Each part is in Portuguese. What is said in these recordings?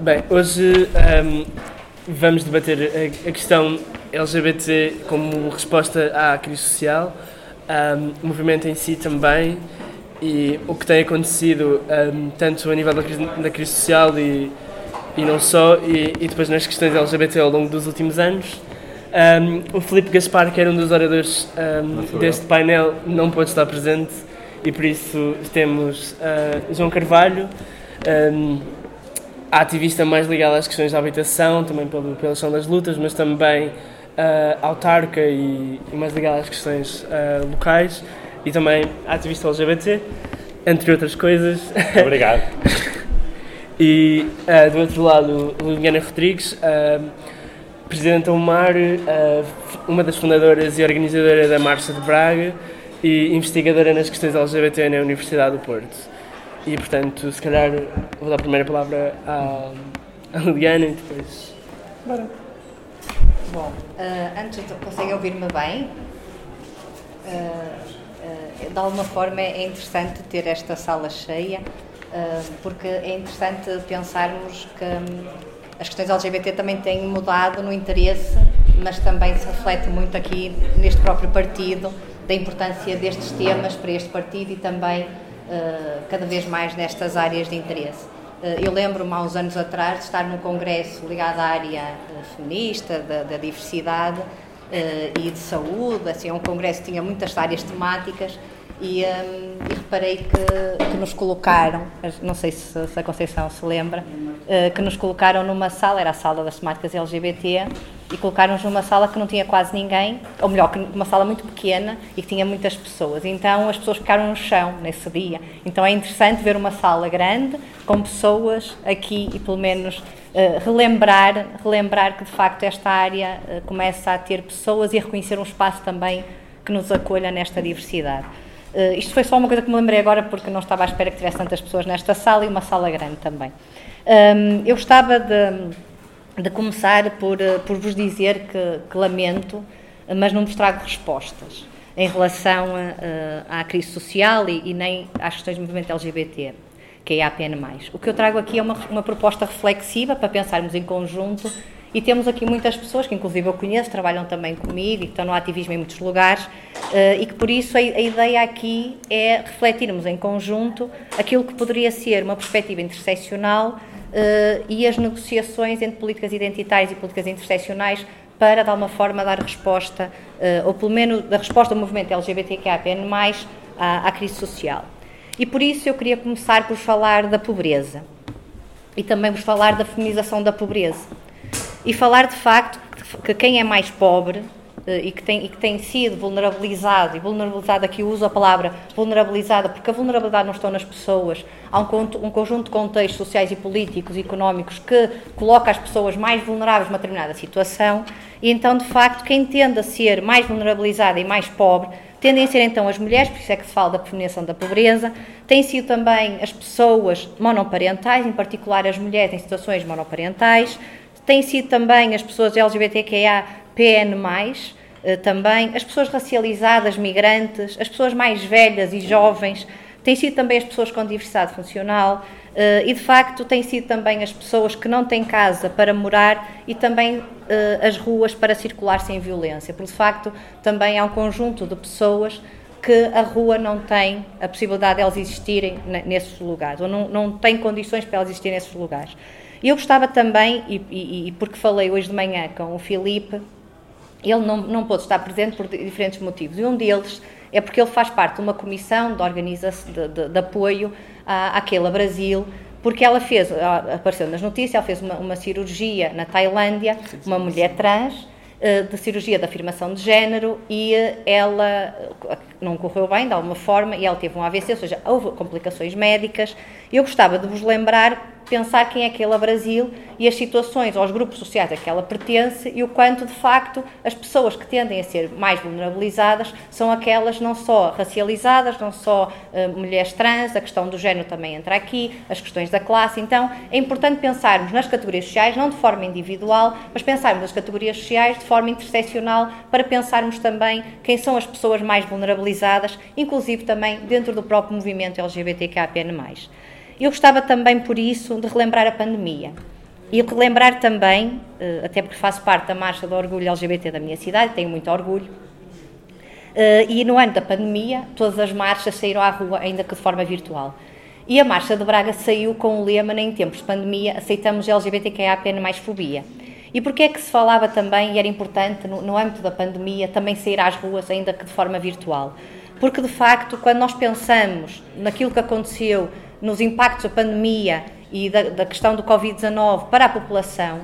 Bem, hoje um, vamos debater a, a, questão LGBT como resposta à crise social, um, o movimento em si também e o que tem acontecido um, tanto a nível da crise, da crise social e, e não só, e, e, depois nas questões LGBT ao longo dos últimos anos. o Felipe Gaspar, que era um dos oradores deste painel, não pôde estar presente e por isso temos uh, João Carvalho, a ativista mais ligada às questões da habitação, também pelo, pela questão das lutas, mas também uh, autarca e, e, mais ligada às questões uh, locais e também ativista LGBT, entre outras coisas. Obrigado. e uh, do outro lado, Liliana Rodrigues, uh, Presidente da UMAR, uh, uma das fundadoras e organizadora da Marcha de Braga e investigadora nas questões LGBT na Universidade do Porto. E, portanto, se calhar vou dar a primeira palavra à, à Liliana e depois... Bora. Bom, uh, antes, conseguem ouvir-me bem? Uh, uh, de alguma forma é interessante ter esta sala cheia, porque é interessante pensarmos que um, as questões LGBT também têm mudado no interesse, mas também se reflete muito aqui neste próprio partido, da importância destes temas para este partido e também cada vez mais nestas áreas de interesse. Uh, eu lembro-me há uns anos atrás de estar num congresso ligado à área uh, feminista, da, da diversidade e de saúde, assim, é um congresso que tinha muitas áreas temáticas e, um, e reparei que, que, nos colocaram, não sei se, se a Conceição se lembra, uh, que nos colocaram numa sala, era a sala das temáticas LGBT, e colocaram-nos numa sala que não tinha quase ninguém, ou melhor, uma sala muito pequena e que tinha muitas pessoas. Então as pessoas ficaram no chão nesse dia. Então é interessante ver uma sala grande com pessoas aqui e pelo menos uh, relembrar, relembrar que de facto esta área uh, começa a ter pessoas e a reconhecer um espaço também que nos acolha nesta diversidade. Uh, isto foi só uma coisa que me lembrei agora porque não estava à espera que tivesse tantas pessoas nesta sala e uma sala grande também. Um, eu gostava de de começar por, eh, por vos dizer que, que lamento, mas não vos trago respostas em relação a, eh, à crise social e, e, nem às questões do movimento LGBT, que é a APN+. O que eu trago aqui é uma, uma proposta reflexiva para pensarmos em conjunto e temos aqui muitas pessoas que, inclusive, eu conheço, trabalham também comigo e que estão no ativismo em muitos lugares, uh, e que por isso a, ideia aqui é refletirmos em conjunto aquilo que poderia ser uma perspectiva interseccional uh, e as negociações entre políticas identitárias e políticas interseccionais para, de alguma forma, dar resposta, uh, ou pelo menos da resposta do movimento LGBTQAPN+, à, à crise social. E por isso eu queria começar por falar da pobreza e também vos falar da feminização da pobreza e falar de facto que quem é mais pobre eh, e que, tem, e que tem sido vulnerabilizado, e vulnerabilizado aqui uso a palavra vulnerabilizada, porque a vulnerabilidade não está nas pessoas, há um, um, conjunto de contextos sociais e políticos e económicos que coloca as pessoas mais vulneráveis numa determinada situação, e então, de facto, quem tende a ser mais vulnerabilizada e mais pobre tendem a ser então as mulheres, por isso é que se fala da prevenção da pobreza, têm sido também as pessoas monoparentais, em particular as mulheres em situações monoparentais, têm sido também as pessoas LGBTQIA PN+, eh, também, as pessoas racializadas, migrantes, as pessoas mais velhas e jovens, têm sido também as pessoas com diversidade funcional. Eh, e, de facto, têm sido também as pessoas que não têm casa para morar e também eh, as ruas para circular sem violência, porque, de facto, também há um conjunto de pessoas que a rua não tem a possibilidade de elas existirem nesses lugares, ou não, não tem condições para elas existirem nesses lugares. Eu gostava também, e, e, e porque falei hoje de manhã com o Filipe, ele não, não pôde estar presente por diferentes motivos. E um deles é porque ele faz parte de uma comissão de, organização, de, de, de apoio à, àquela Brasil, porque ela fez, apareceu nas notícias, ela fez uma, uma cirurgia na Tailândia, uma mulher trans, eh, de cirurgia de afirmação de género e eh, ela não correu bem de alguma forma e ela teve um AVC, ou seja, houve complicações médicas. Eu gostava de vos lembrar pensar quem é que ela Brasil e as situações aos grupos sociais a que ela pertence e o quanto, de facto, as pessoas que tendem a ser mais vulnerabilizadas são aquelas não só racializadas, não só uh, mulheres trans, a questão do género também entra aqui, as questões da classe. Então, é importante pensarmos nas categorias sociais, não de forma individual, mas pensarmos nas categorias sociais de forma interseccional para pensarmos também quem são as pessoas mais vulnerabilizadas, inclusive também dentro do próprio movimento LGBTQAPN+. Eu gostava também, por isso, de relembrar a pandemia. E relembrar também, uh, até porque faço parte da Marcha do Orgulho LGBT da minha cidade, tenho muito orgulho, uh, e no ano da pandemia, todas as marchas saíram à rua, ainda que de forma virtual. E a Marcha de Braga saiu com o lema, em tempos de pandemia, aceitamos LGBTQIA mais fobia. E porquê é que se falava também, e era importante, no, no âmbito da pandemia, também sair às ruas, ainda que de forma virtual? Porque, de facto, quando nós pensamos naquilo que aconteceu, nos impactos da pandemia e da, da questão do Covid-19 para a população,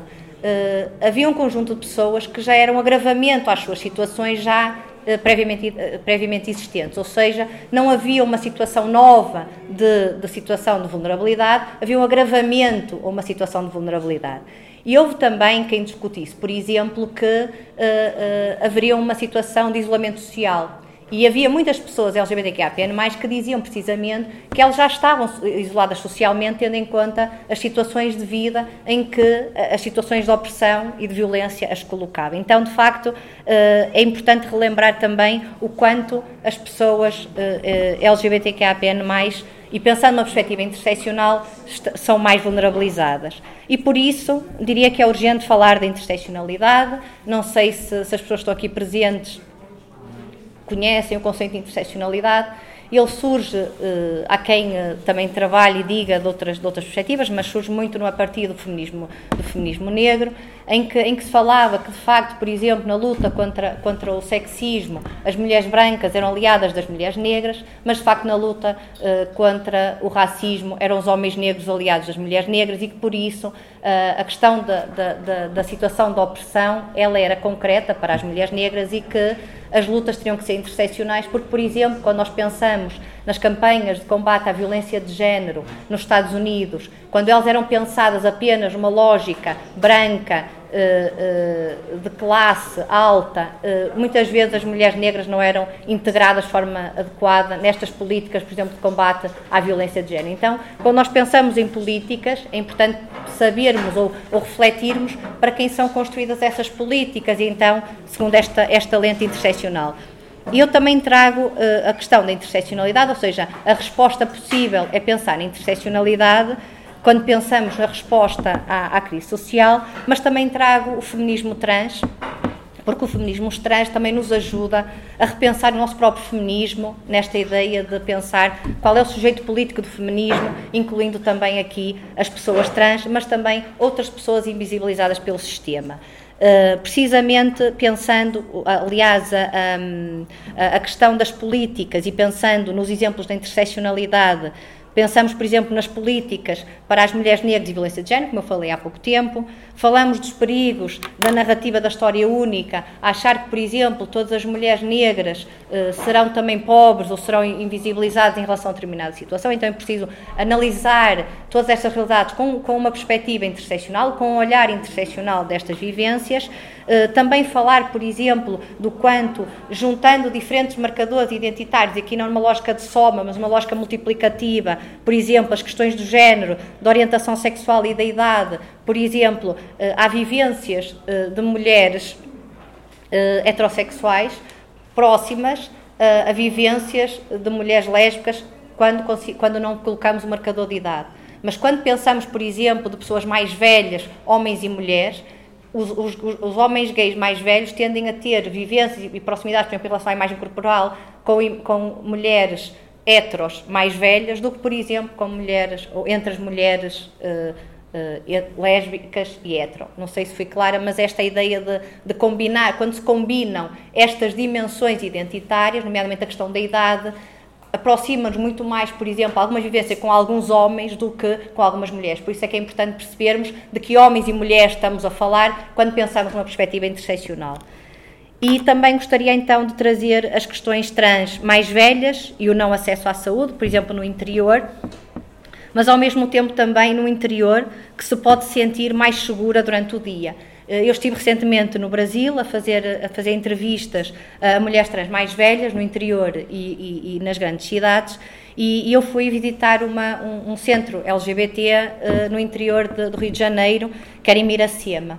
eh, havia um conjunto de pessoas que já eram agravamento às suas situações já eh, previamente, eh, previamente existentes, ou seja, não havia uma situação nova de, de situação de vulnerabilidade, havia um agravamento a uma situação de vulnerabilidade. E houve também quem discutisse, por exemplo, que haveria uma situação de isolamento social e havia muitas pessoas LGBTQIAPN+, que diziam precisamente que elas já estavam isoladas socialmente, tendo em conta as situações de vida em que as situações de opressão e de violência as colocavam. Então, de facto, eh, é importante relembrar também o quanto as pessoas eh, eh, LGBTQIAPN+, e pensando numa perspectiva interseccional, são mais vulnerabilizadas. E por isso, diria que é urgente falar da interseccionalidade. Não sei se, se as pessoas que estão aqui presentes conhecem o conceito de interseccionalidade. Ele surge, uh, há quem uh, também trabalhe e diga de outras, de outras perspectivas, mas surge muito no, a partir do feminismo, do feminismo negro, em que, em que se falava que, de facto, por exemplo, na luta contra, contra o sexismo, as mulheres brancas eram aliadas das mulheres negras, mas, de facto, na luta uh, contra o racismo eram os homens negros aliados das mulheres negras e que, por isso, a questão da, da, da, da situação da opressão, ela era concreta para as mulheres negras e que as lutas teriam que ser interseccionais, porque, por exemplo, quando nós pensamos nas campanhas de combate à violência de género nos Estados Unidos, quando elas eram pensadas apenas numa lógica branca, eh, eh, de classe alta, eh, muitas vezes as mulheres negras não eram integradas de forma adequada nestas políticas, por exemplo, de combate à violência de género. Então, quando nós pensamos em políticas, é importante sabermos ou, ou refletirmos para quem são construídas essas políticas, e então, segundo esta, esta lente interseccional. E eu também trago uh, a questão da interseccionalidade, ou seja, a resposta possível é pensar na interseccionalidade quando pensamos na resposta à, à crise social, mas também trago o feminismo trans, porque o feminismo trans também nos ajuda a repensar o nosso próprio feminismo, nesta ideia de pensar qual é o sujeito político do feminismo, incluindo também aqui as pessoas trans, mas também outras pessoas invisibilizadas pelo sistema. Uh, precisamente pensando, aliás, a, a, a, questão das políticas e pensando nos exemplos da interseccionalidade Pensamos, por exemplo, nas políticas para as mulheres negras e violência de género, como eu falei há pouco tempo. Falamos dos perigos da narrativa da história única, achar que, por exemplo, todas as mulheres negras eh, serão também pobres ou serão invisibilizadas em relação a determinada situação. Então é preciso analisar todas estas realidades com, com uma perspectiva interseccional, com um olhar interseccional destas vivências. Eh, também falar, por exemplo, do quanto, juntando diferentes marcadores identitários, aqui não numa lógica de soma, mas uma lógica multiplicativa, por exemplo, as questões do género, da orientação sexual e da idade, por exemplo, eh, há vivências eh, de mulheres heterossexuais próximas a vivências de mulheres lésbicas quando, quando não colocamos o marcador de idade. Mas quando pensamos, por exemplo, de pessoas mais velhas, homens e mulheres, os, os, os, homens gays mais velhos tendem a ter vivências e proximidades, por exemplo, em relação à imagem corporal, com, com mulheres heteros mais velhas do que, por exemplo, com mulheres, ou entre as mulheres uh, uh, lésbicas e hetero. Não sei se fui clara, mas esta ideia de, de, combinar, quando se combinam estas dimensões identitárias, nomeadamente a questão da idade, aproxima-nos muito mais, por exemplo, alguma vivência com alguns homens do que com algumas mulheres. Por isso é que é importante percebermos de que homens e mulheres estamos a falar quando pensamos numa perspectiva interseccional. E também gostaria então de trazer as questões trans mais velhas e o não acesso à saúde, por exemplo, no interior, mas ao mesmo tempo também no interior, que se pode sentir mais segura durante o dia. Eh, eu estive recentemente no Brasil a fazer, a fazer entrevistas a mulheres trans mais velhas no interior e, e, e nas grandes cidades e, e, eu fui visitar uma, um, um centro LGBT uh, no interior de, do Rio de Janeiro, que era em Miracema.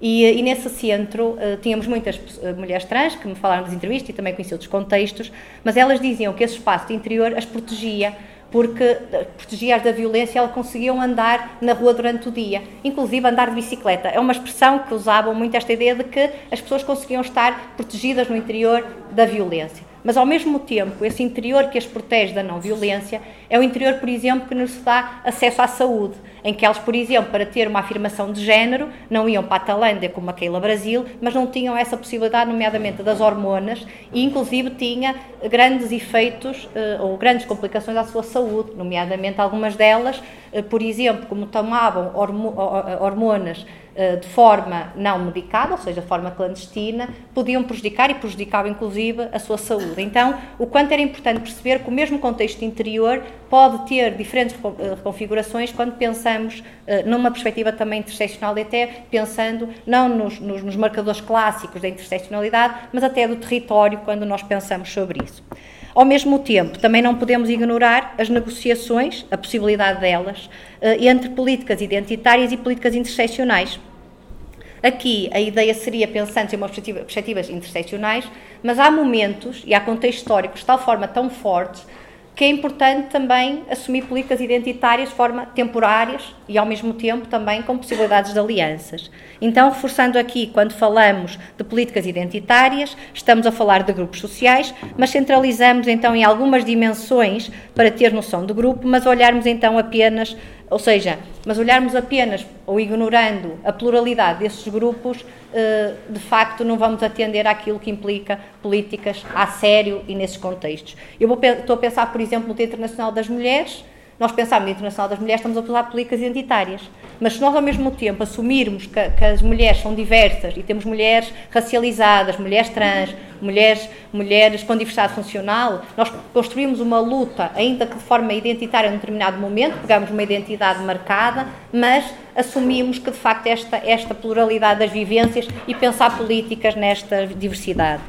E, nesse centro uh, tínhamos muitas uh, mulheres trans que me falaram das entrevistas e também conheci outros contextos, mas elas diziam que esse espaço de interior as protegia, porque eh, protegidas da violência, elas conseguiam andar na rua durante o dia, inclusive andar de bicicleta. É uma expressão que usavam muito esta ideia de que as pessoas conseguiam estar protegidas no interior da violência. Mas, ao mesmo tempo, esse interior que as protege da não violência é o interior, por exemplo, que nos dá acesso à saúde, em que elas, por exemplo, para ter uma afirmação de género, não iam para a Tailândia como a Keila Brasil, mas não tinham essa possibilidade, nomeadamente das hormonas, e inclusive tinha grandes efeitos eh, ou grandes complicações à sua saúde, nomeadamente algumas delas, eh, por exemplo, como tomavam hormonas eh, de forma não medicada, ou seja, de forma clandestina, podiam prejudicar e prejudicavam inclusive a sua saúde. Então, o quanto era importante perceber que o mesmo contexto interior pode ter diferentes eh, configurações quando pensamos eh, numa perspectiva também interseccional e até pensando não nos, nos, nos marcadores clássicos da interseccionalidade, mas até do território quando nós pensamos sobre isso. Ao mesmo tempo, também não podemos ignorar as negociações, a possibilidade delas, entre políticas identitárias e políticas interseccionais. Aqui a ideia seria, pensando em umas perspectivas interseccionais, mas há momentos e há contextos históricos de tal forma tão fortes que é importante também assumir políticas identitárias de forma temporárias e, ao mesmo tempo, também com possibilidades de alianças. Então, reforçando aqui, quando falamos de políticas identitárias, estamos a falar de grupos sociais, mas centralizamos então em algumas dimensões para ter noção de grupo, mas olharmos então apenas ou seja, mas olharmos apenas ou ignorando a pluralidade desses grupos, eh, de facto não vamos atender àquilo que implica políticas a sério e nesses contextos. Eu vou, estou a pensar, por exemplo, no Dia Internacional das Mulheres, nós pensamos no Internacional das Mulheres, estamos a de políticas identitárias. Mas se nós, ao mesmo tempo, assumirmos que, que, as mulheres são diversas e temos mulheres racializadas, mulheres trans, mulheres, mulheres com diversidade funcional, nós construímos uma luta, ainda que de forma identitária, num determinado momento, pegamos uma identidade marcada, mas assumimos que, de facto, esta, esta pluralidade das vivências e pensar políticas nesta diversidade.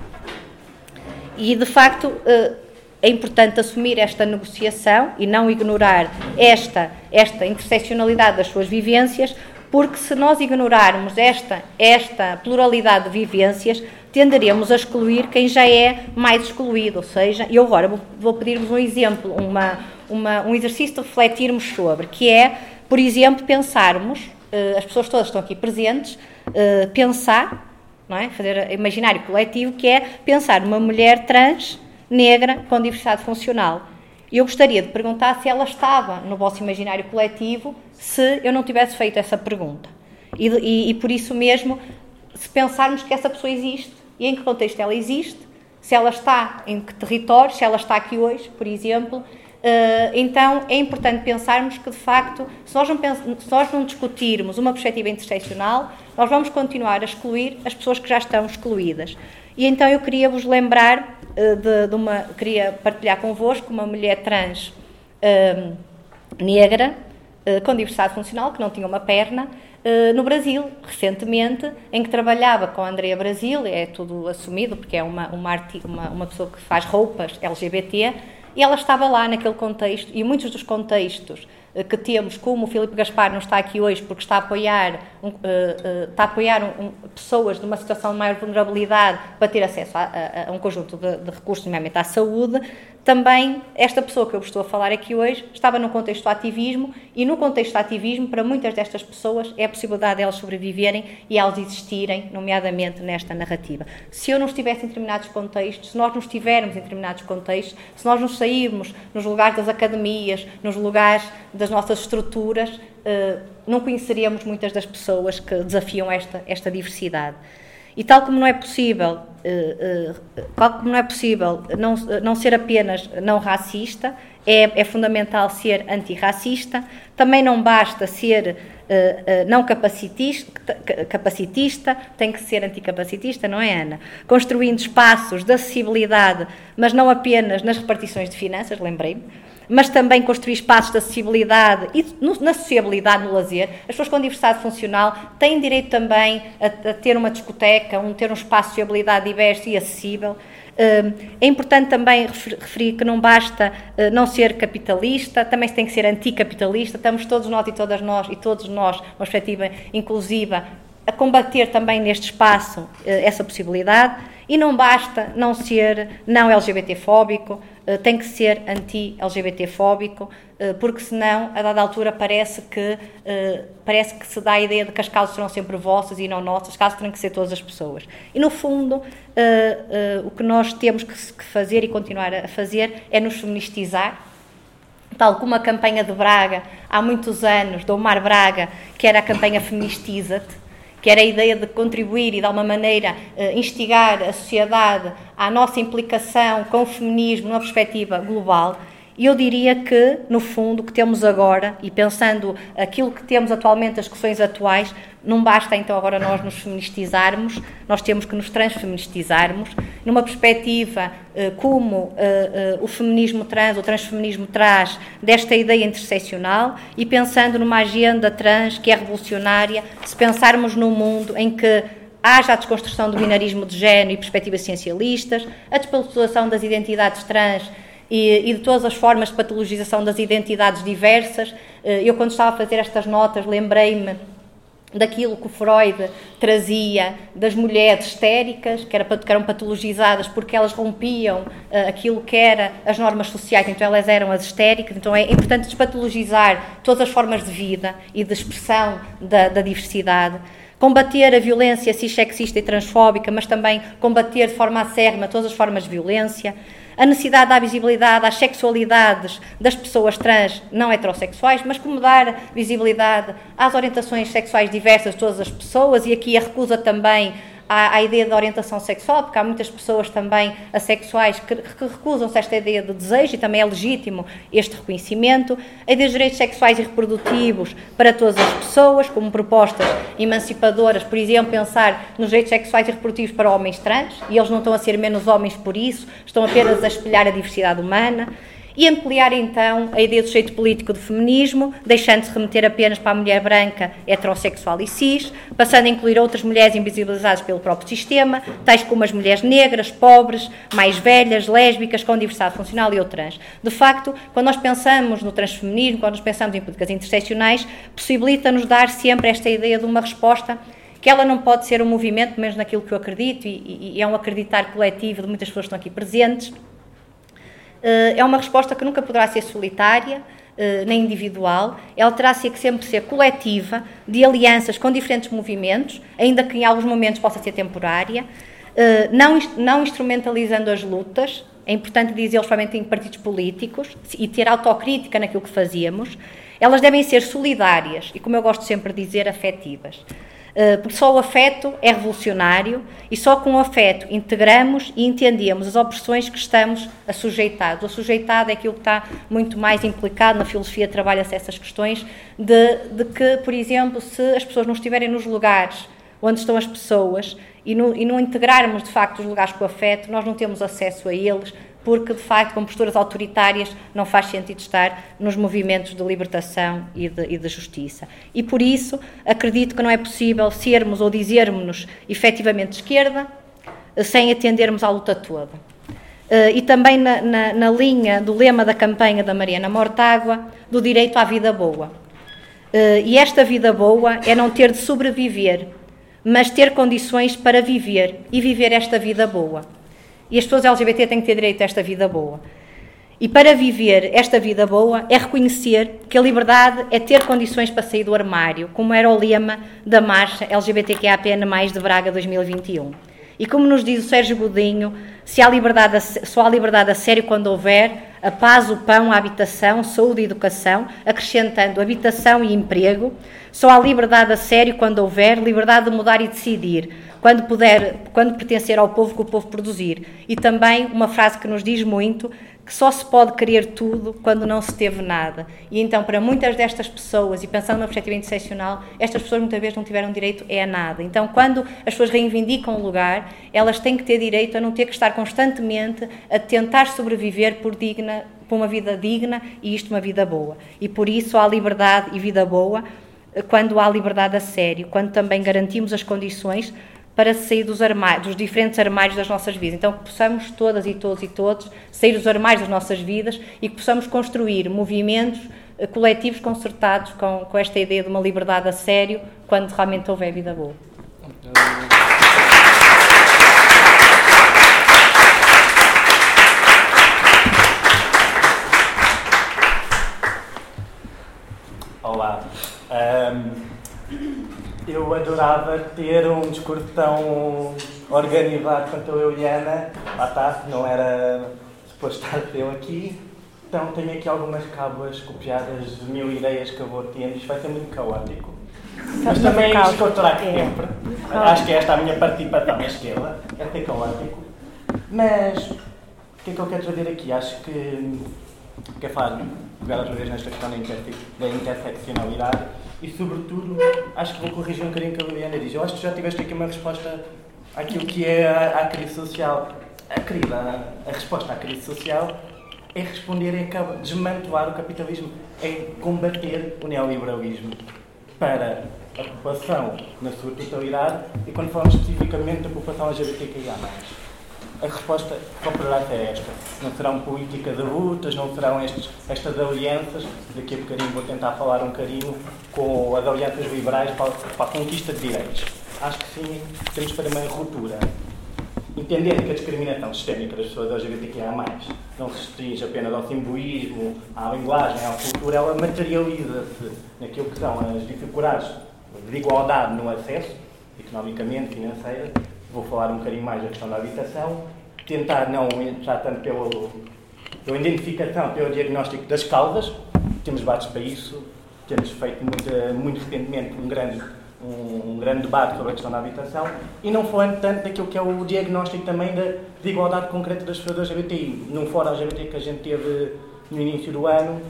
E, de facto, eh, é importante assumir esta negociação e não ignorar esta, esta interseccionalidade das suas vivências, porque se nós ignorarmos esta, esta pluralidade de vivências, tenderemos a excluir quem já é mais excluído. Ou seja, eu agora vou, pedir-vos um exemplo, uma, uma, um exercício de refletirmos sobre, que é, por exemplo, pensarmos, uh, as pessoas todas estão aqui presentes, uh, pensar, não é? fazer imaginário coletivo, que é pensar numa mulher trans negra com diversidade funcional. Eu gostaria de perguntar se ela estava no vosso imaginário coletivo se eu não tivesse feito essa pergunta. E, e, e, por isso mesmo, se pensarmos que essa pessoa existe e em que contexto ela existe, se ela está em que território, se ela está aqui hoje, por exemplo, Uh, então é importante pensarmos que, de facto, se nós, não se nós não discutirmos uma perspectiva interseccional, nós vamos continuar a excluir as pessoas que já estão excluídas. E então eu queria vos lembrar de, de, uma. queria partilhar convosco uma mulher trans uh, negra, com diversidade funcional, que não tinha uma perna, no Brasil, recentemente, em que trabalhava com a Andrea Brasil, é tudo assumido, porque é uma, uma, uma, uma pessoa que faz roupas LGBT e ela estava lá naquele contexto, e muitos dos contextos eh, que temos, como o Filipe Gaspar não está aqui hoje porque está a apoiar, um, uh, uh, está a apoiar um, um, pessoas situação de maior vulnerabilidade para ter acesso a, a, a um conjunto de, de recursos, nomeadamente à saúde, também esta pessoa que eu vos estou a falar aqui hoje estava no contexto do ativismo e no contexto do ativismo, para muitas destas pessoas, é a possibilidade de elas sobreviverem e elas existirem, nomeadamente nesta narrativa. Se eu não estivesse em determinados contextos, se nós não estivermos em determinados contextos, se nós não sairmos nos lugares das academias, nos lugares das nossas estruturas, eh, não conheceríamos muitas das pessoas que desafiam esta, esta diversidade. E tal como não é possível, uh, uh, tal como não é possível não, não ser apenas não racista, é, é fundamental ser antirracista. Também não basta ser uh, não capacitista, capacitista, tem que ser anticapacitista, não é, Ana? Construindo espaços de acessibilidade, mas não apenas nas repartições de finanças, lembrei-me mas também construir espaços de acessibilidade e na sociabilidade, no lazer. As pessoas com diversidade funcional têm direito também a, a ter uma discoteca, a ter um espaço de sociabilidade diverso e acessível. Hum, é importante também referir que não basta hum, não ser capitalista, também se tem que ser anticapitalista. Estamos todos nós e todas nós, e todos nós, uma perspectiva inclusiva, a combater também neste espaço hum, essa possibilidade. E não basta não ser não LGBT-fóbico, tem que ser anti-LGBT-fóbico, uh, porque senão, a dada altura, parece que, parece que se dá a ideia de que as causas serão sempre vossas e não nossas, as causas têm que ser todas as pessoas. E, no fundo, o que nós temos que, que fazer e continuar a fazer é nos feministizar, tal como a campanha de Braga, há muitos anos, do Omar Braga, que era a campanha Feministiza-te, que era a ideia de contribuir e de alguma maneira eh, instigar a sociedade à nossa implicação com o feminismo numa perspectiva global. E eu diria que, no fundo, o que temos agora, e pensando aquilo que temos atualmente, as questões atuais, não basta então agora nós nos feministizarmos, nós temos que nos transfeministizarmos, numa perspectiva eh, como eh, eh, o feminismo trans, o transfeminismo traz desta ideia interseccional e pensando numa agenda trans que é revolucionária, se pensarmos num mundo em que haja a desconstrução do binarismo de género e perspectivas ciencialistas, a despatulação das identidades trans e, e, de todas as formas de patologização das identidades diversas. Eh, eu, quando estava a fazer estas notas, lembrei-me daquilo que Freud trazia das mulheres histéricas, que, era, que eram patologizadas porque elas rompiam uh, aquilo que era as normas sociais, então elas eram as histéricas, então é importante despatologizar todas as formas de vida e de expressão da, da diversidade. Combater a violência cissexista e transfóbica, mas também combater de forma acérrima todas as formas de violência a necessidade da visibilidade às sexualidades das pessoas trans não heterossexuais, mas como dar visibilidade às orientações sexuais diversas de todas as pessoas e aqui a recusa também à, à, ideia de orientação sexual, porque há muitas pessoas também assexuais que, que recusam-se esta ideia de desejo e também é legítimo este reconhecimento. A ideia dos direitos sexuais e reprodutivos para todas as pessoas, como propostas emancipadoras, por exemplo, pensar nos direitos sexuais e reprodutivos para homens trans, e eles não estão a ser menos homens por isso, estão apenas a espelhar a diversidade humana e ampliar então a ideia do sujeito político do feminismo, deixando-se remeter apenas para a mulher branca, heterossexual e cis, passando a incluir outras mulheres invisibilizadas pelo próprio sistema, tais como as mulheres negras, pobres, mais velhas, lésbicas, com diversidade funcional e ou trans. De facto, quando nós pensamos no transfeminismo, quando nós pensamos em políticas interseccionais, possibilita-nos dar sempre esta ideia de uma resposta que ela não pode ser um movimento, mesmo naquilo que eu acredito, e, e é um acreditar coletivo de muitas pessoas que estão aqui presentes, é uma resposta que nunca poderá ser solitária, eh, nem individual, ela terá que sempre ser coletiva, de alianças com diferentes movimentos, ainda que em alguns momentos possa ser temporária, eh, não, não instrumentalizando as lutas, é importante dizê-los somente em partidos políticos e ter autocrítica naquilo que fazíamos, elas devem ser solidárias e, como eu gosto sempre de dizer, afetivas. Eh, porque só o afeto é revolucionário e só com o afeto integramos e entendemos as opressões que estamos a sujeitar. O sujeitado é aquilo que está muito mais implicado na filosofia, trabalha-se essas questões de, de que, por exemplo, se as pessoas não estiverem nos lugares onde estão as pessoas e, no, e não integrarmos de facto os lugares com o afeto, nós não temos acesso a eles, porque de facto com posturas autoritárias não faz sentido estar nos movimentos de libertação e de, e de justiça. E por isso acredito que não é possível sermos ou dizermos-nos efetivamente esquerda eh, sem atendermos à luta toda. Uh, e também na, na, na, linha do lema da campanha da Mariana Mortágua, do direito à vida boa. Uh, e esta vida boa é não ter de sobreviver, mas ter condições para viver e viver esta vida boa. E as pessoas LGBT têm que ter direito a esta vida boa. E para viver esta vida boa é reconhecer que a liberdade é ter condições para sair do armário, como era o lema da marcha LGBTQAPN+, de Braga 2021. E como nos diz o Sérgio Godinho, se há liberdade, só há liberdade a sério quando houver a paz, o pão, a habitação, saúde e educação, acrescentando habitação e emprego, só há liberdade a sério quando houver liberdade de mudar e decidir, quando puder, quando pertencer ao povo que o povo produzir. E também uma frase que nos diz muito, que só se pode querer tudo quando não se teve nada. E então, para muitas destas pessoas, e pensando numa perspectiva interseccional, estas pessoas muitas vezes não tiveram direito é a nada. Então, quando as pessoas reivindicam o lugar, elas têm que ter direito a não ter que estar constantemente a tentar sobreviver por digna, por uma vida digna e isto uma vida boa. E por isso há liberdade e vida boa quando há liberdade a sério, quando também garantimos as condições para sair dos armários, dos diferentes armários das nossas vidas. Então, que possamos todas e todos e todos sair dos armários das nossas vidas e que possamos construir movimentos eh, coletivos concertados com, com esta ideia de uma liberdade a sério quando realmente houver vida boa. Olá. Um eu adorava ter um discurso tão organizado quanto eu e Ana. Lá está, não era suposto estar eu aqui. Então tenho aqui algumas cábulas copiadas de mil ideias que eu vou tendo. Isto vai ser muito caótico. Mas também é isto que eu trago é. sempre. Acho que esta é a minha participação na esquerda. É ser caótico. Mas o que é que eu quero trazer aqui? Acho que quer falar, pegar outra vez nesta questão da, da interseccionalidade e, sobretudo, acho que vou corrigir um bocadinho o que a Liliana diz. Eu acho que já tiveste aqui uma resposta àquilo que é a, a crise social. A, crise, a, a resposta à crise social é responder e é desmantelar o capitalismo, é combater o neoliberalismo para a população na sua totalidade e quando falamos especificamente da população LGBTQIA+. A resposta poderá ser esta. Não serão políticas lutas, não serão estes, estas alianças. Daqui a bocadinho vou tentar falar um bocadinho com as alianças liberais para, para a conquista de direitos. Acho que sim, temos para uma ruptura. Entender que a discriminação sistémica das pessoas LGBTQIA+, não se restringe apenas ao simbolismo, à linguagem, à cultura, ela materializa-se naquilo que são as dificuldades de igualdade no acesso, economicamente, financeira, vou falar um bocadinho mais da questão da habitação, tentar não entrar tanto pelo, pela identificação, pelo diagnóstico das causas, temos bates para isso, temos feito muito, muito recentemente um grande, um, um, grande debate sobre a questão da habitação e não falando tanto daquilo que é o diagnóstico também da desigualdade concreta das pessoas LGBTI. Num fórum LGBT que a gente teve no início do ano,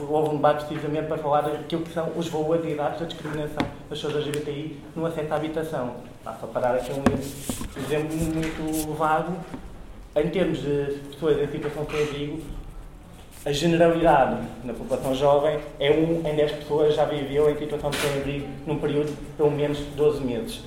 houve um debate precisamente para falar daquilo que são os valores e dados da discriminação das pessoas LGBTI no acesso à habitação. Basta parar aqui um exemplo muito vago. Em termos de pessoas em situação de abrigo, a generalidade na população jovem é um em 10 pessoas já viveu em situação de sem-abrigo num período de pelo menos 12 meses.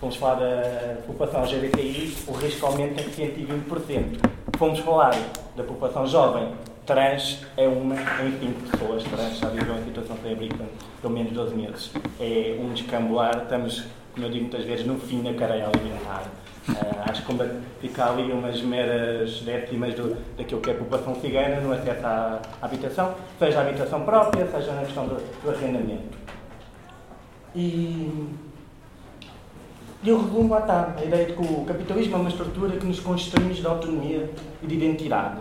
Vamos falar da população LGBTI, o risco aumenta em 120%. Vamos falar da população jovem, trans é uma em 5 pessoas trans já viveu em situação de sem-abrigo pelo menos 12 meses. É um descambular, estamos como eu digo muitas vezes, no fim da cadeia alimentar. Uh, acho que fica ali umas meras décimas do, daquilo que é a população cigana no acesso à, habitação, seja a habitação própria, seja na questão do, do arrendamento. E eu resumo está, a ideia de que o capitalismo é uma estrutura que nos constrange de autonomia e de identidade.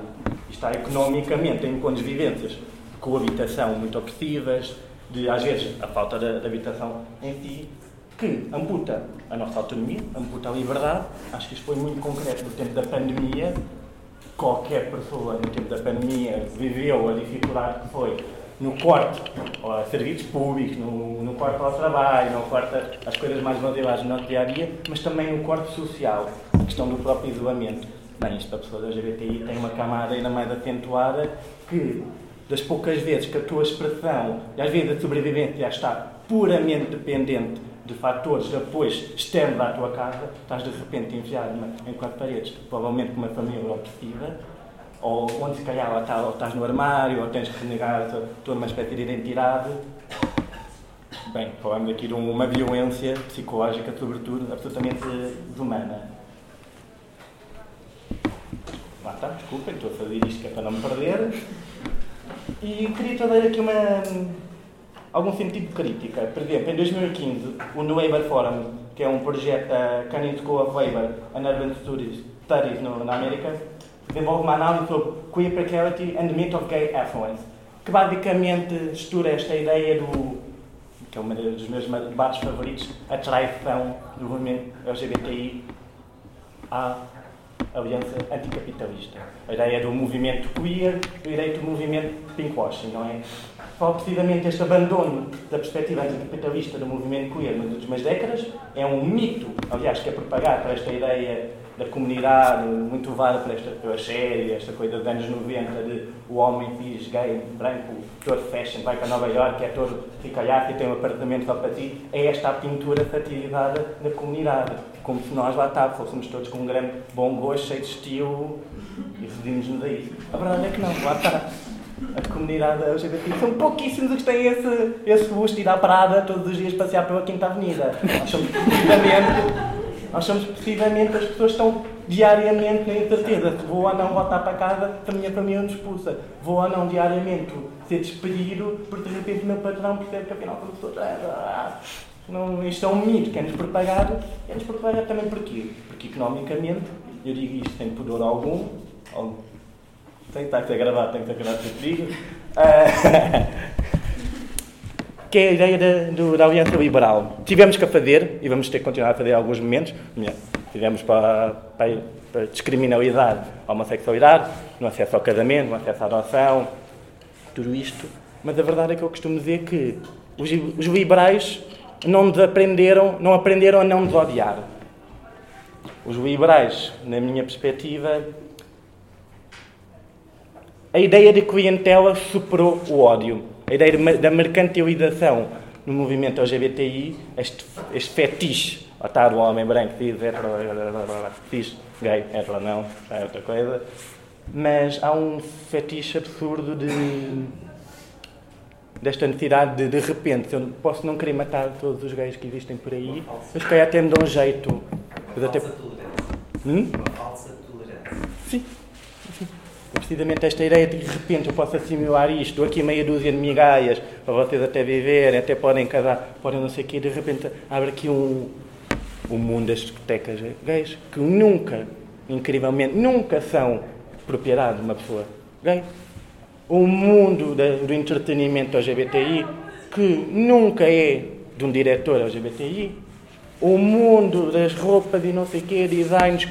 Está economicamente em condições vivências com habitação muito opressivas, de às vezes a falta de habitação em si, que amputa a nossa autonomia, amputa a liberdade. Acho que isto foi muito concreto no tempo da pandemia. Qualquer pessoa no tempo da pandemia viveu a dificuldade que foi no corte a serviços públicos, no, no corte ao trabalho, no corte às coisas mais basilares do nosso dia a dia, mas também no corte social, a questão do próprio isolamento. Bem, isto para pessoas LGBTI tem uma camada ainda mais acentuada que, das poucas vezes que a tua expressão e às vezes a sobrevivência está puramente dependente de fatores de apoio externos à tua casa, estás de repente enfiado em quatro paredes, provavelmente com uma família opressiva, ou onde se calhar ou estás, ou estás no armário, ou tens que renegar toda uma espécie de identidade. Bem, falamos aqui de uma violência psicológica, sobretudo, absolutamente desumana. Lá está, desculpem, estou a fazer isto que é para não me perder. E queria trazer aqui uma, algum sentido de crítica. Por exemplo, em 2015, o New Labour Forum, que é um projeto da Canning School of Labor and Urban Studies no, na América, desenvolve uma análise sobre queer precarity and the myth of gay affluence, que basicamente estuda esta ideia do, que é um dos meus debates favoritos, a traição do movimento LGBTI à aliança anticapitalista. A ideia do movimento queer e a ideia do movimento pinkwashing, não é? Qual precisamente este abandono da perspectiva anticapitalista do movimento queer nas últimas décadas é um mito, aliás, que é propagado para esta ideia da comunidade, muito levada por esta, pela série, esta coisa dos anos 90 de o homem cis, gay, branco, todo fashion, vai para Nova York, é todo ricalhado e tem um apartamento só para ti, é esta pintura satirizada da comunidade. Como se nós lá está, fôssemos todos com um grande bom gosto, cheio de estilo e redimos-nos a isso. A verdade é que não, lá está a comunidade LGBT. São pouquíssimos os que têm esse, esse luxo de ir à parada todos os dias passear pela Quinta Avenida. Nós somos precisamente as pessoas que estão diariamente na incerteza se vou ou não voltar para casa se a minha família nos expulsa. Vou ou não diariamente ser despedido porque de repente o meu patrão percebe que afinal como estou não, isto é um mito que é-nos propagado, é-nos propagado também porquê? Porque economicamente, eu digo isto sem pudor algum tem que estar a ser gravado, tem que ser gravado comigo, uh, que é a ideia da, do, da aliança liberal. Tivemos que a fazer, e vamos ter que continuar a fazer alguns momentos, tivemos para, para, para descriminalidade a homossexualidade, no acesso ao casamento, no acesso à adoção, tudo isto, mas a verdade é que eu costumo dizer que os, os liberais não aprenderam, não aprenderam a não nos odiar. Os liberais, na minha perspectiva, a ideia de clientela superou o ódio. A ideia da mercantilização no movimento LGBTI, este, este fetiche, estar o homem branco, diz hetero, diz gay, hetero não, é outra coisa, mas há um fetiche absurdo de desta necessidade de, de repente, eu posso não querer matar todos os gays que existem por aí, mas que até me dão um jeito. Uma até... falsa tolerância. Hum? Uma falsa tolerância. Sim. Precisamente esta ideia de que de repente eu posso assimilar isto, aqui meia dúzia de migaias para vocês até viverem, até podem casar, podem não sei o quê, de repente abre aqui um, um mundo das discotecas gays que nunca, incrivelmente, nunca são propriedade de uma pessoa gay. O mundo do entretenimento LGBTI, que nunca é de um diretor LGBTI, o mundo das roupas e não sei o quê, designs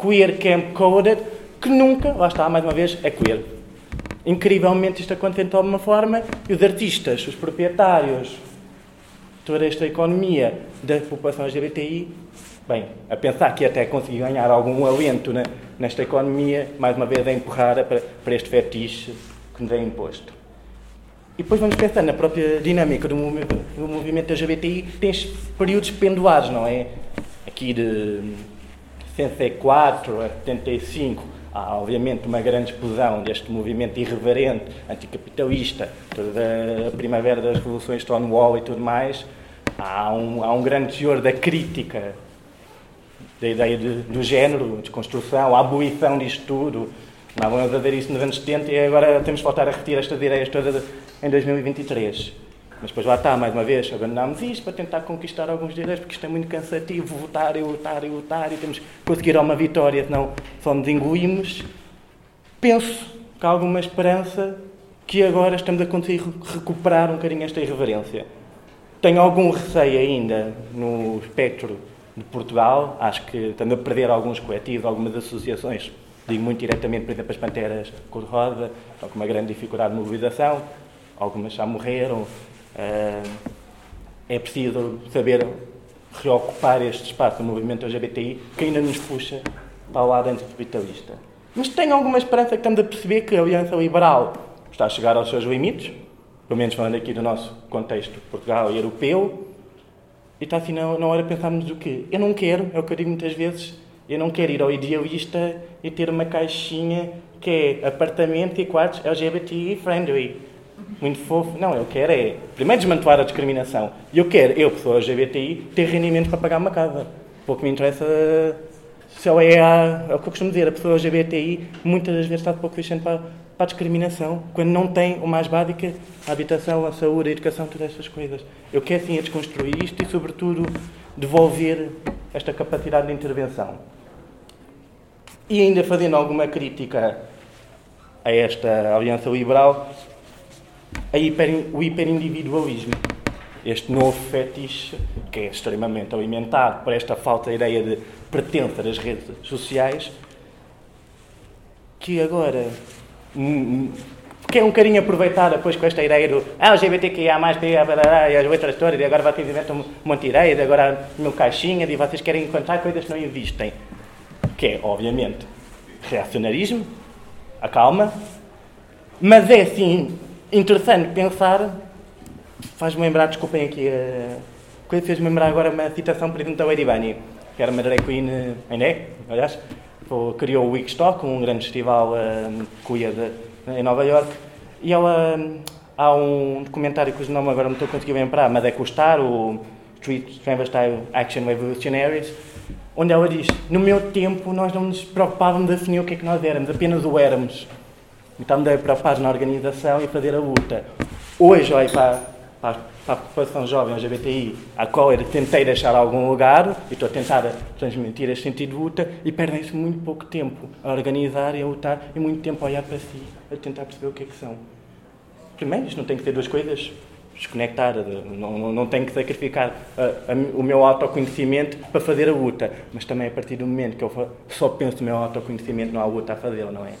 queer camp coded, que nunca, lá está, mais uma vez, é queer. Incrivelmente isto acontece de alguma forma e os artistas, os proprietários, toda esta economia da população LGBTI, bem, a pensar que até conseguir ganhar algum alento nesta economia, mais uma vez é empurrada para, para este fetiche que nos é imposto. E depois vamos pensar na própria dinâmica do, do movimento LGBTI, tens períodos pendulares, não é? Aqui de 64 a 75, há obviamente uma grande explosão deste movimento irreverente, anticapitalista, toda a primavera das revoluções Stonewall e tudo mais. Há um, há um grande teor da crítica da ideia de, do género, de construção, a abolição disto tudo, Estávamos a ver isso nos anos 70 e agora temos que voltar a repetir estas ideias todas em 2023. Mas depois lá está, mais uma vez, abandonámos isto para tentar conquistar alguns direitos, porque isto é muito cansativo, votar e votar e votar, e temos que conseguir uma vitória, senão só nos engolimos. Penso que há alguma esperança que agora estamos a conseguir recuperar um bocadinho esta irreverência. Tenho algum receio ainda no espectro de Portugal, acho que estamos a perder alguns coletivos, algumas associações Digo muito diretamente, por exemplo, as panteras cor-de-rosa, estão com uma grande dificuldade de mobilização, algumas já morreram. Eh, é preciso saber reocupar este espaço do movimento LGBTI que ainda nos puxa para o lado anticapitalista. Mas tenho alguma esperança que estamos a perceber que a Aliança Liberal está a chegar aos seus limites, pelo menos falando aqui do nosso contexto Portugal e europeu, e está assim na, hora de pensarmos o quê? Eu não quero, é o que eu digo muitas vezes, eu não quero ir ao idealista e ter uma caixinha que é apartamento e quartos LGBT friendly. Muito fofo. Não, eu quero é, primeiro, desmantelar a discriminação. E eu quero, eu, pessoa LGBTI, ter rendimentos para pagar uma casa. Pouco me interessa se ela é, a, é o que eu costumo dizer, a pessoa LGBTI muitas das vezes está pouco fechando para, para a discriminação, quando não tem o mais básico, a habitação, a saúde, a educação, todas essas coisas. Eu quero sim a desconstruir isto e, sobretudo, devolver esta capacidade de intervenção. E ainda fazendo alguma crítica a esta aliança liberal, hiper, o hiperindividualismo, este novo fetiche que é extremamente alimentado por esta falta de ideia de pertença das redes sociais, que agora hum, hum, que é um bocadinho aproveitada depois com esta ideia do ah, LGBTQIA, e as outras histórias, e agora vocês inventam um monte de ideias, agora no caixinha, e vocês querem encontrar coisas que não existem. Que é, obviamente, reacionarismo, a calma, mas é, sim, interessante pensar, faz-me lembrar, desculpem aqui, a coisa fez-me lembrar agora uma citação, por exemplo, da Bunny, que era uma drag queen, eh, ainda é, aliás, criou o Wigstock, um grande festival queer de, em Nova York, e ela, há um documentário cujo nome agora não estou conseguindo lembrar, mas é com o Street Transvestite Action Revolutionaries, onde ela diz: No meu tempo, nós não nos preocupávamos de definir o que é que nós éramos, apenas o éramos. E estamos preocupados na organização e fazer a luta. Hoje, olha para, para, para a população jovem LGBTI, a qual eu tentei deixar algum lugar, e estou a tentar transmitir este sentido de luta, e perdem-se muito pouco tempo a organizar e a lutar, e muito tempo a olhar para si, a tentar perceber o que é que são. Primeiro, isto não tem que ter duas coisas desconectar, não, não, não tenho que sacrificar a, a, o meu autoconhecimento para fazer a luta, mas também a partir do momento que eu só penso no meu autoconhecimento, não há luta a fazê-la, não é?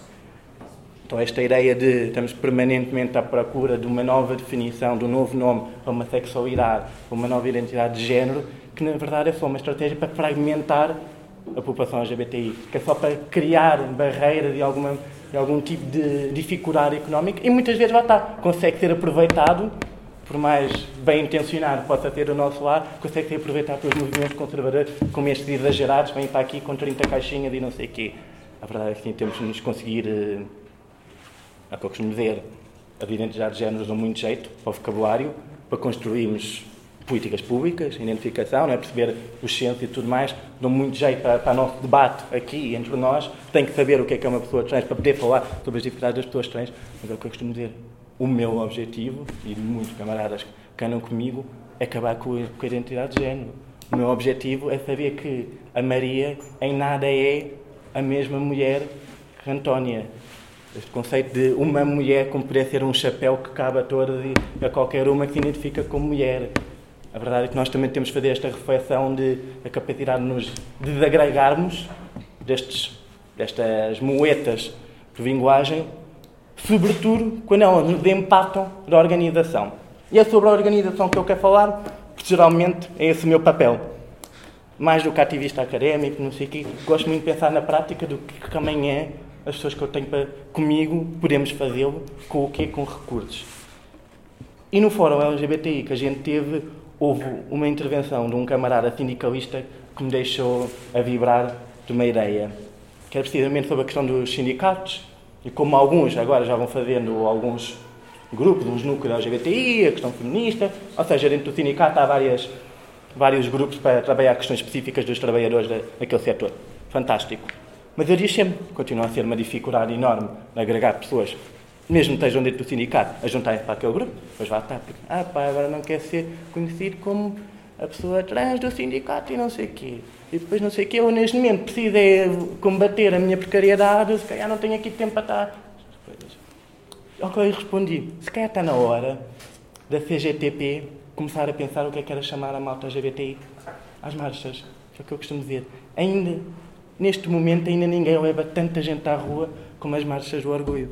Então, esta ideia de estamos permanentemente à procura de uma nova definição, de um novo nome para uma sexualidade, para uma nova identidade de género, que na verdade é só uma estratégia para fragmentar a população LGBTI, que é só para criar barreiras de, alguma, de algum tipo de dificuldade económica e muitas vezes lá está, consegue ser aproveitado por mais bem intencionado possa ter o nosso lado, consegue ser aproveitado pelos movimentos conservadores como estes exagerados, vêm para aqui com 30 caixinhas e não sei o quê. A verdade é que sim, temos de nos conseguir, eh, é o que eu costumo dizer, as identidades de géneros dão muito jeito para o vocabulário, para construirmos políticas públicas, identificação, não é? perceber os centros e tudo mais, dão muito jeito para, para o nosso debate aqui entre nós. Tem que saber o que é que é uma pessoa trans para poder falar sobre as dificuldades das pessoas trans, mas é o que eu costumo dizer o meu objetivo, e de muitos camaradas que andam comigo, é acabar com a identidade de género. O meu objetivo é saber que a Maria em nada é a mesma mulher que Antónia. Este conceito de uma mulher como poderia ser um chapéu que cabe a todas e a qualquer uma que se identifica como mulher. A verdade é que nós também temos de fazer esta reflexão de a capacidade de nos desagregarmos destes, destas moetas de linguagem sobretudo quando elas nos empatam da organização. E é sobre a organização que eu quero falar, porque geralmente é esse o meu papel. Mais do que ativista académico, não sei o quê, gosto muito de pensar na prática do que também é as pessoas que eu tenho para, comigo, podemos fazê-lo com o quê? Com recursos. E no fórum LGBTI que a gente teve, houve uma intervenção de um camarada sindicalista que me deixou a vibrar de uma ideia, que era precisamente sobre a questão dos sindicatos, e como alguns agora já vão fazendo alguns grupos, uns núcleos LGBTI, a questão feminista, ou seja, dentro do sindicato há várias, vários grupos para trabalhar questões específicas dos trabalhadores daquele setor. Fantástico. Mas eu digo sempre, continua a ser uma dificuldade enorme agregar pessoas, mesmo que estejam dentro do sindicato, a juntarem-se para aquele grupo, depois vai estar, porque, ah pá, agora não quer ser conhecido como a pessoa trans do sindicato e não sei o quê. E depois não sei o quê, eu neste momento preciso é combater a minha precariedade, se calhar não tenho aqui tempo para estar. Ok, respondi, se calhar está na hora da CGTP começar a pensar o que é que era chamar a malta LGBTI às marchas. É o que eu costumo dizer. Ainda, neste momento, ainda ninguém leva tanta gente à rua como as marchas do orgulho.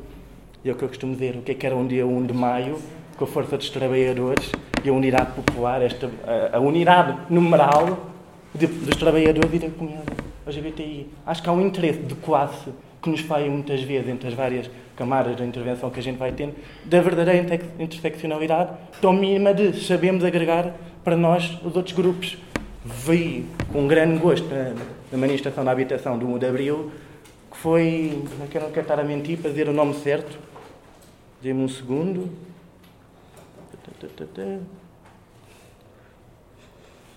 E é o que eu costumo dizer. O que é que era um dia 1 de maio, com a força dos trabalhadores, e a unidade popular, esta, a, a unidade numeral de, dos trabalhadores e da comunidade LGBTI. Acho que há um interesse de classe que nos falha muitas vezes entre as várias camadas da intervenção que a gente vai tendo, da verdadeira interseccionalidade, tão mínima de sabemos agregar para nós os outros grupos. Vi com grande gosto na manifestação da habitação do 1 de Abril, que foi, não quero, não quero estar a mentir, para dizer o nome certo, dê-me um segundo,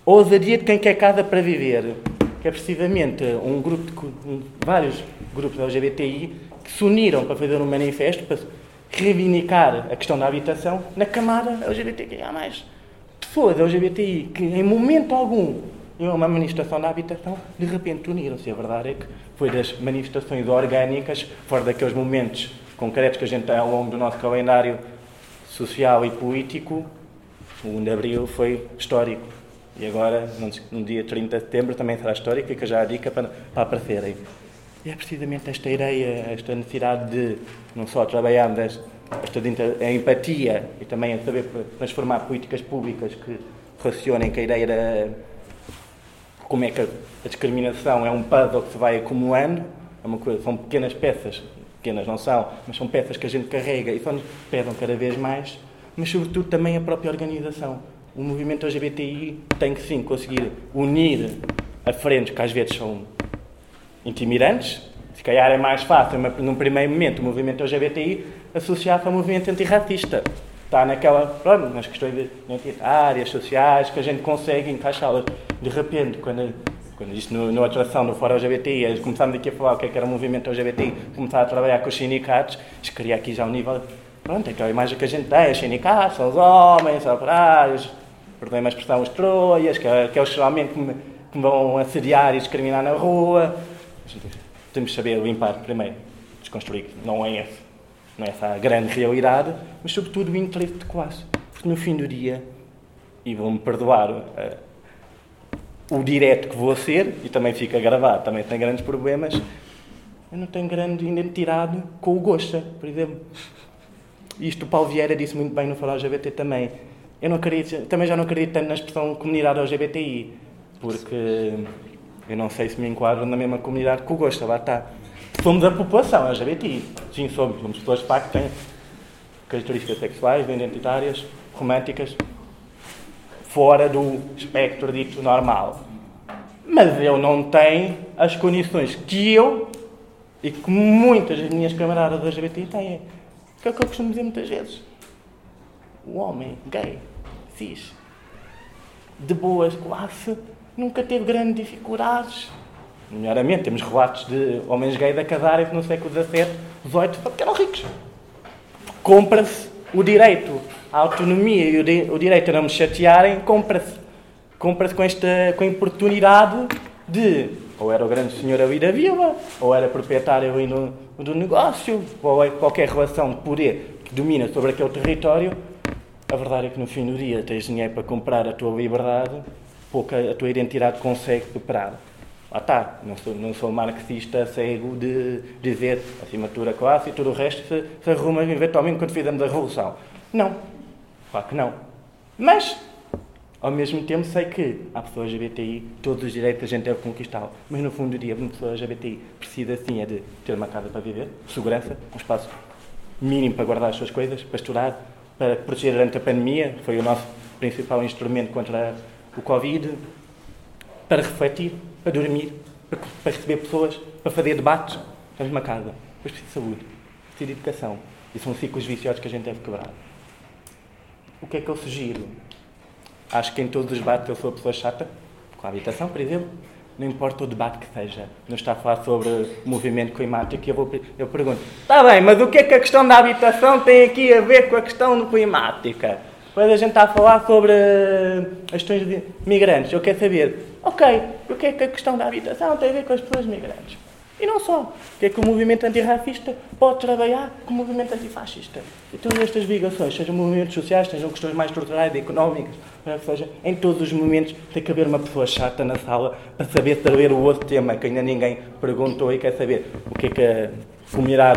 Ousadia de quem quer casa para viver, que é precisamente um grupo de vários grupos LGBTI que se uniram para fazer um manifesto para reivindicar a questão da habitação na camada LGBTI. Há mais pessoas LGBTI que em momento algum em uma manifestação da habitação, de repente uniram-se. A verdade é que foi das manifestações orgânicas, fora daqueles momentos concretos que a gente tem ao longo do nosso calendário social e político, o 1 de Abril foi histórico. E agora, no dia 30 de setembro, também será histórico, fica já a dica para, para aparecerem. E é precisamente esta ideia, esta necessidade de não só trabalharmos esta, a empatia e também a saber transformar políticas públicas que relacionem com a ideia da como é que a discriminação é um puzzle que se vai acumulando, é uma coisa, são pequenas peças pequenas não são, mas são peças que a gente carrega e só nos pedem cada vez mais, mas sobretudo também a própria organização. O movimento LGBTI tem que sim conseguir unir a frentes que às vezes são intimidantes, se calhar é mais fácil, mas num primeiro momento, o movimento LGBTI associar-se ao movimento antirracista. Está naquela, nas questões identitárias, sociais, que a gente consegue encaixá-las. De repente, quando Quando isto no, no atração no Fórum LGBTI, começámos aqui a falar o que, é que era o movimento LGBTI, começar a trabalhar com os sindicatos, isto cria aqui já um nível. Pronto, é aquela imagem que a gente tem, os sindicatos, são os homens, são operários, perdoem a expressão, os troias, que, é, que é os geralmente que me, que me vão assediar e discriminar na rua. Temos de saber limpar primeiro, desconstruir, não é esse, não é essa a grande realidade, mas sobretudo o interesse de classe. Porque no fim do dia, e vão-me perdoar. O direto que vou a ser, e também fica gravado, também tem grandes problemas, eu não tenho grande identidade com o Gosta, por exemplo. Isto o Paulo Vieira disse muito bem no Falar LGBT também. Eu não acredito, também já não acredito tanto na expressão comunidade LGBTI, porque eu não sei se me enquadro na mesma comunidade que o Gosta, lá está. Somos a população LGBTI. Sim, somos. Somos pessoas de facto que têm características sexuais, identitárias, românticas, fora do espectro dito normal. Mas ele não tem as condições que eu e que muitas das minhas camaradas LGBT têm. Que é o que eu costumo dizer muitas vezes. O homem gay, cis, de boas classe, nunca teve grandes dificuldades. Nomeadamente, temos relatos de homens gays a casarem no século XVII, XVIII, porque eram ricos. Compra-se o direito à autonomia e o, di o direito a não me chatearem, compra-se. Compra-se com esta com a oportunidade de ou era o grande senhor ali da vila, ou era proprietário ali no, do negócio, ou é qualquer relação de poder que domina sobre aquele território. A verdade é que no fim do dia tens dinheiro para comprar a tua liberdade, pouca a tua identidade consegue superar. Lá está, não sou, não sou marxista cego de dizer assinatura classe e tudo o resto se, se arruma eventualmente quando fizemos a revolução. Não, claro que não. Mas, ao mesmo tempo, sei que há pessoas LGBTI, todos os direitos a gente deve conquistá-los. Mas no fundo do dia, uma pessoa LGBTI precisa sim é de ter uma casa para viver, segurança, um espaço mínimo para guardar as suas coisas, para estudar, para proteger durante a pandemia, foi o nosso principal instrumento contra o Covid, para refletir, para dormir, para, para receber pessoas, para fazer debates. Temos uma casa. Depois precisa de saúde, precisa de educação. E são ciclos viciosos que a gente deve quebrar. O que é que eu sugiro? Acho que em todos os debates eu sou a pessoa chata, com a habitação, por exemplo. Não importa o debate que seja. Não está a falar sobre movimento climático. Eu, vou, eu pergunto: está bem, mas o que é que a questão da habitação tem aqui a ver com a questão climática? Depois a gente está a falar sobre uh, as questões de migrantes. Eu quero saber, ok, o que é que a questão da habitação tem a ver com as pessoas migrantes? E não só. O que é que o movimento antirracista pode trabalhar com o movimento antifascista? E todas estas ligações, sejam movimentos sociais, sejam questões mais estruturais e económicas, seja, em todos os momentos tem que haver uma pessoa chata na sala para saber saber o outro tema que ainda ninguém perguntou e quer saber o que é que a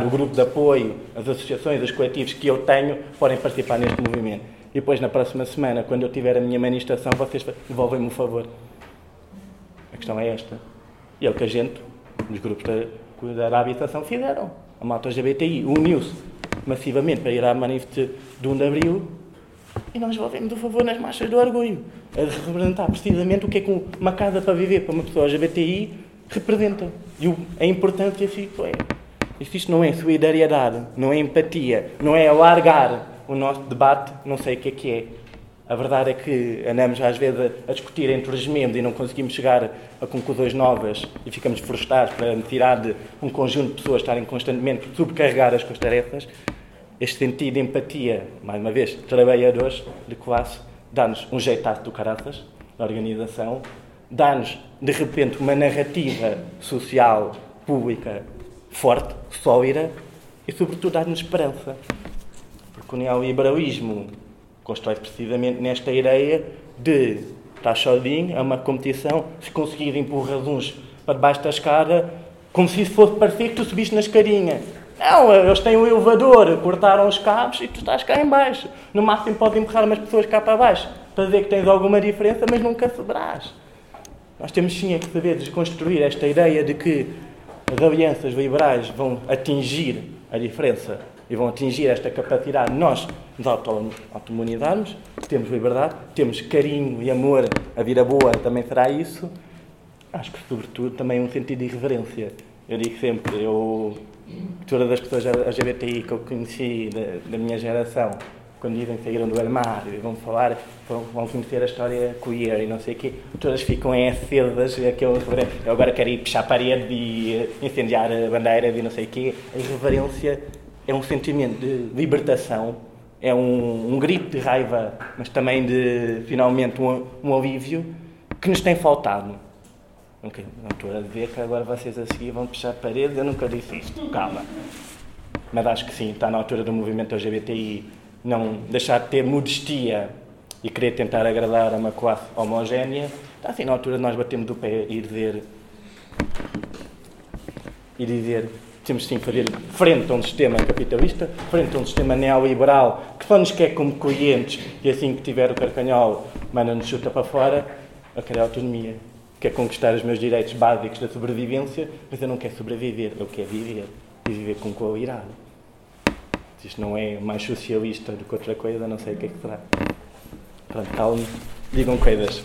o grupo de apoio, as associações, os coletivos que eu tenho podem participar neste movimento. E depois, na próxima semana, quando eu tiver a minha manifestação, vocês devolvem-me o favor. A questão é esta. E é o que a gente os grupos da, da habitação fizeram. A malta LGBTI uniu-se massivamente para ir à manifestação de 1 de Abril e nós devolvemos o favor nas marchas do orgulho, a representar precisamente o que é que uma casa para viver para uma pessoa LGBTI representa. E a importância disso é. Isto não é solidariedade, não é empatia, não é alargar o nosso debate, não sei o que é que é. A verdade é que andamos às vezes a, discutir entre membros e não conseguimos chegar a conclusões novas e ficamos frustrados pela necessidade de um conjunto de pessoas estarem constantemente subcarregadas com as tarefas. Este sentido de empatia, mais uma vez, trabalhadores de classe, dá-nos um jeitaço do caraças da organização, dá-nos, de repente, uma narrativa social, pública, forte, sólida e, sobretudo, dá-nos esperança. Porque o neoliberalismo constrói precisamente nesta ideia de estar sozinho, é uma competição, se conseguir empurrar uns para debaixo da escada, como se isso fosse parecer que tu subiste na escadinha. Não, eles têm um elevador, cortaram os cabos e tu estás cá em baixo. No máximo podem empurrar umas pessoas cá para baixo, para dizer que tens alguma diferença, mas nunca saberás. Nós temos sim é que saber desconstruir esta ideia de que as alianças liberais vão atingir a diferença e vão atingir esta capacidade de nós nos autoimunizarmos, temos liberdade, temos carinho e amor, a vida boa também será isso. Acho que, sobretudo, também um sentido de irreverência. Eu digo sempre, eu, todas as pessoas LGBTI que eu conheci da, da minha geração, quando dizem que saíram do armário e vão falar, vão, vão conhecer a história queer e não sei o quê, todas ficam em acedas, aquele, eu agora quero ir puxar a parede e incendiar a bandeira e não sei o quê. A irreverência é um sentimento de libertação, é um, um grito de raiva, mas também de, finalmente, um, um alívio que nos tem faltado. Okay, não estou a dizer que agora vocês a seguir vão puxar a parede, eu nunca disse isto, calma. Mas acho que sim, está na altura do movimento LGBTI não deixar de ter modestia e querer tentar agradar a uma classe homogénea. Está assim na altura de nós batermos o pé e dizer. e dizer. Temos sim fazer frente a um sistema capitalista, frente a um sistema neoliberal que só nos quer como clientes e assim que tiver o carcanhol, manda-nos chuta para fora, a querer autonomia. Quer conquistar os meus direitos básicos da sobrevivência, mas eu não quero sobreviver, eu quero viver e viver com qualidade. Se isto não é mais socialista do que outra coisa, não sei o que é que será. Pronto, digam coisas.